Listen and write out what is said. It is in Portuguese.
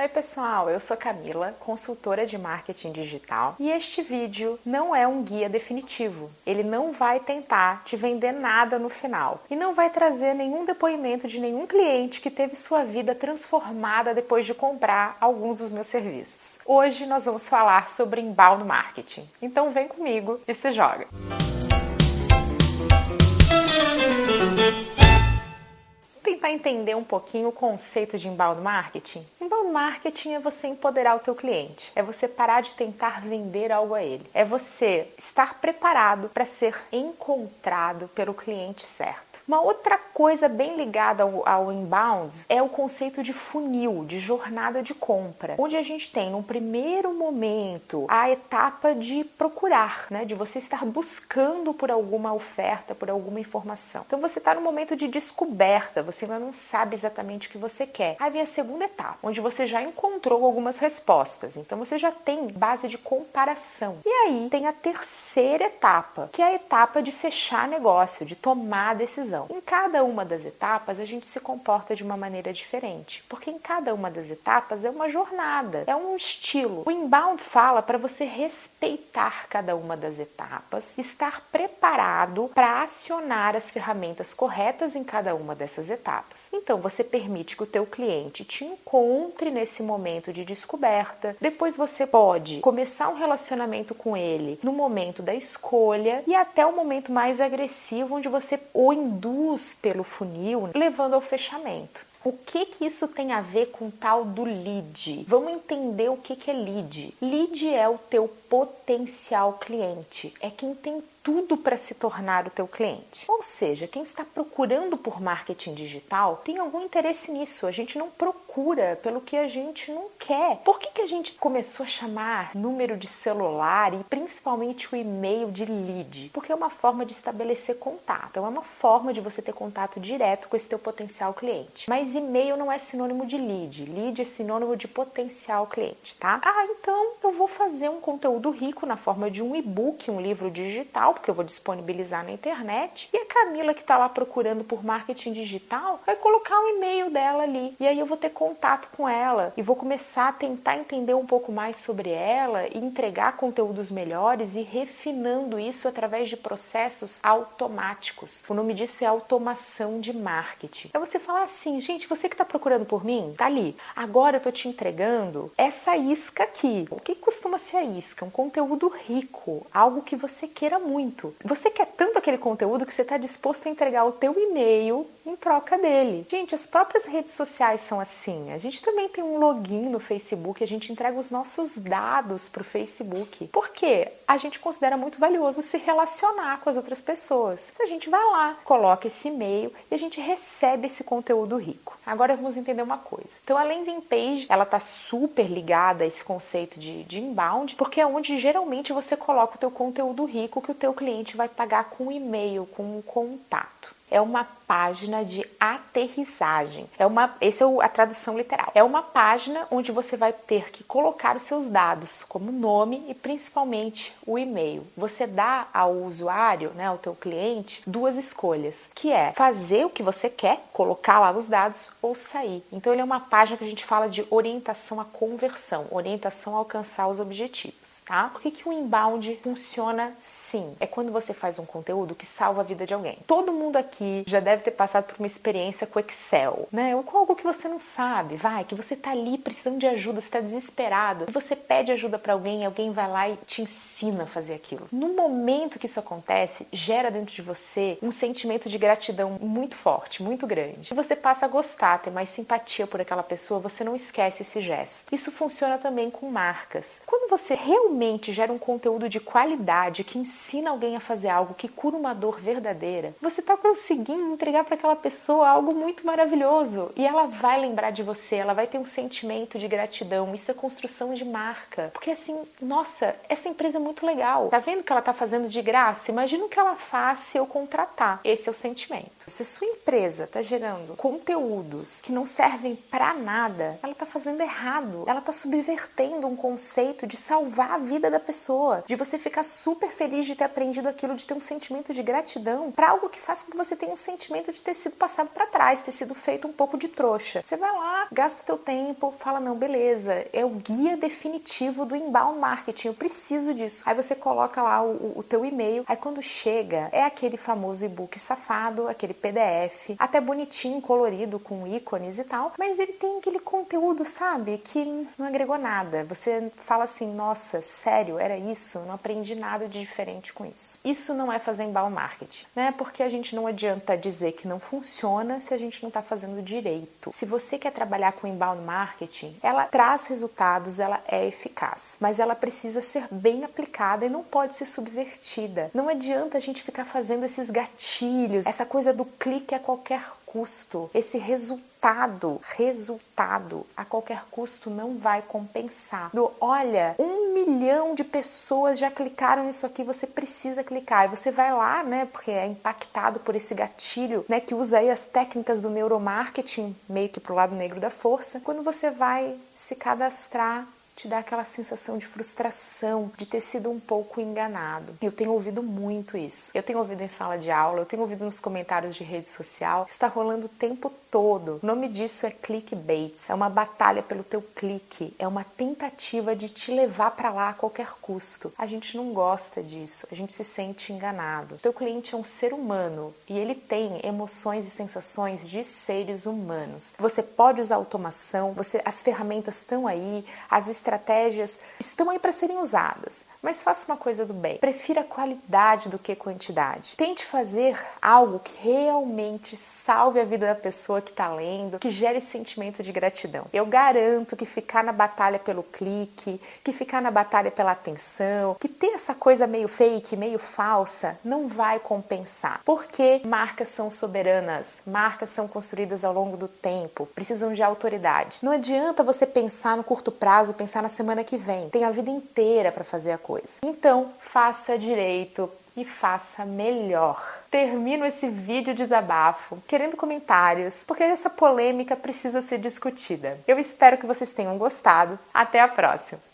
Oi, pessoal, eu sou Camila, consultora de marketing digital, e este vídeo não é um guia definitivo. Ele não vai tentar te vender nada no final e não vai trazer nenhum depoimento de nenhum cliente que teve sua vida transformada depois de comprar alguns dos meus serviços. Hoje nós vamos falar sobre inbound marketing. Então vem comigo e se joga. tentar entender um pouquinho o conceito de inbound marketing? Inbound marketing é você empoderar o teu cliente, é você parar de tentar vender algo a ele, é você estar preparado para ser encontrado pelo cliente certo. Uma outra coisa bem ligada ao, ao inbound é o conceito de funil, de jornada de compra, onde a gente tem no primeiro momento a etapa de procurar, né, de você estar buscando por alguma oferta, por alguma informação. Então você está no momento de descoberta, você ainda não sabe exatamente o que você quer. Aí vem a segunda etapa, onde você já encontrou algumas respostas, então você já tem base de comparação. E aí tem a terceira etapa, que é a etapa de fechar negócio, de tomar a decisão. Em cada uma das etapas, a gente se comporta de uma maneira diferente, porque em cada uma das etapas é uma jornada, é um estilo. O inbound fala para você respeitar cada uma das etapas, estar preparado para acionar as ferramentas corretas em cada uma dessas etapas. Então, você permite que o teu cliente te encontre nesse momento de descoberta. Depois você pode começar um relacionamento com ele no momento da escolha e até o momento mais agressivo onde você o induz pelo funil, levando ao fechamento. O que que isso tem a ver com tal do lead? Vamos entender o que que é lead. Lead é o teu potencial cliente, é quem tem tudo para se tornar o teu cliente. Ou seja, quem está procurando por marketing digital tem algum interesse nisso. A gente não procura pelo que a gente não quer. Por que, que a gente começou a chamar número de celular e principalmente o e-mail de lead? Porque é uma forma de estabelecer contato, é uma forma de você ter contato direto com esse teu potencial cliente. Mas e-mail não é sinônimo de lead. Lead é sinônimo de potencial cliente, tá? Ah, então eu vou fazer um conteúdo rico na forma de um e-book, um livro digital porque eu vou disponibilizar na internet. E a Camila, que está lá procurando por marketing digital, vai colocar o um e-mail dela ali. E aí eu vou ter contato com ela e vou começar a tentar entender um pouco mais sobre ela e entregar conteúdos melhores e refinando isso através de processos automáticos. O nome disso é automação de marketing. É você falar assim, gente, você que está procurando por mim, tá ali. Agora eu tô te entregando essa isca aqui. O que costuma ser a isca? Um conteúdo rico, algo que você queira muito. Você quer tanto aquele conteúdo que você está disposto a entregar o teu e-mail em troca dele. Gente, as próprias redes sociais são assim. A gente também tem um login no Facebook, a gente entrega os nossos dados para o Facebook. Por quê? A gente considera muito valioso se relacionar com as outras pessoas. A gente vai lá, coloca esse e-mail e a gente recebe esse conteúdo rico. Agora vamos entender uma coisa. Então a landing page, ela tá super ligada a esse conceito de, de inbound, porque é onde geralmente você coloca o teu conteúdo rico que o teu cliente vai pagar com e-mail, com um contato. É uma página de aterrissagem. É uma, essa é a tradução literal. É uma página onde você vai ter que colocar os seus dados, como nome e principalmente o e-mail. Você dá ao usuário, né, ao teu cliente, duas escolhas, que é fazer o que você quer, colocar lá os dados ou sair. Então ele é uma página que a gente fala de orientação à conversão, orientação a alcançar os objetivos, tá? Por que, que o inbound funciona sim? É quando você faz um conteúdo que salva a vida de alguém. Todo mundo aqui já deve ter passado por uma experiência com Excel, né? Ou com algo que você não sabe, vai, que você tá ali precisando de ajuda, você tá desesperado, você pede ajuda para alguém, alguém vai lá e te ensina a fazer aquilo. No momento que isso acontece, gera dentro de você um sentimento de gratidão muito forte, muito grande. E você passa a gostar, ter mais simpatia por aquela pessoa, você não esquece esse gesto. Isso funciona também com marcas. Quando você realmente gera um conteúdo de qualidade que ensina alguém a fazer algo que cura uma dor verdadeira, você está conseguindo entregar para aquela pessoa algo muito maravilhoso e ela vai lembrar de você, ela vai ter um sentimento de gratidão. Isso é construção de marca. Porque assim, nossa, essa empresa é muito legal. Tá vendo que ela tá fazendo de graça? Imagina o que ela faz se eu contratar. Esse é o sentimento. Se a sua empresa está gerando conteúdos que não servem para nada, ela está fazendo errado. Ela está subvertendo um conceito de salvar a vida da pessoa, de você ficar super feliz de ter aprendido aquilo, de ter um sentimento de gratidão para algo que faz com que você tenha um sentimento de ter sido passado para trás, ter sido feito um pouco de trouxa. Você vai lá, gasta o teu tempo, fala não, beleza, é o guia definitivo do inbound marketing, eu preciso disso. Aí você coloca lá o, o teu e-mail, aí quando chega é aquele famoso e-book safado, aquele PDF, até bonitinho, colorido, com ícones e tal, mas ele tem aquele conteúdo, sabe, que não agregou nada. Você fala assim, nossa, sério, era isso? Não aprendi nada de diferente com isso. Isso não é fazer inbound marketing, né? Porque a gente não adianta dizer que não funciona se a gente não está fazendo direito. Se você quer trabalhar com inbound marketing, ela traz resultados, ela é eficaz, mas ela precisa ser bem aplicada e não pode ser subvertida. Não adianta a gente ficar fazendo esses gatilhos, essa coisa do clique a qualquer custo, esse resultado, resultado a qualquer custo não vai compensar. Do, olha, um milhão de pessoas já clicaram nisso aqui, você precisa clicar. E você vai lá, né, porque é impactado por esse gatilho, né, que usa aí as técnicas do neuromarketing, meio que pro lado negro da força. Quando você vai se cadastrar te dá aquela sensação de frustração, de ter sido um pouco enganado. Eu tenho ouvido muito isso. Eu tenho ouvido em sala de aula, eu tenho ouvido nos comentários de rede social. Está rolando o tempo todo. O nome disso é clickbait. É uma batalha pelo teu clique, é uma tentativa de te levar para lá a qualquer custo. A gente não gosta disso. A gente se sente enganado. O teu cliente é um ser humano e ele tem emoções e sensações de seres humanos. Você pode usar automação, você as ferramentas estão aí, as estratégias estão aí para serem usadas, mas faça uma coisa do bem. Prefira qualidade do que quantidade. Tente fazer algo que realmente salve a vida da pessoa que está lendo, que gere sentimento de gratidão. Eu garanto que ficar na batalha pelo clique, que ficar na batalha pela atenção, que ter essa coisa meio fake, meio falsa, não vai compensar. Porque marcas são soberanas, marcas são construídas ao longo do tempo, precisam de autoridade. Não adianta você pensar no curto prazo, pensar pensar na semana que vem. Tem a vida inteira para fazer a coisa. Então, faça direito e faça melhor. Termino esse vídeo desabafo querendo comentários, porque essa polêmica precisa ser discutida. Eu espero que vocês tenham gostado. Até a próxima!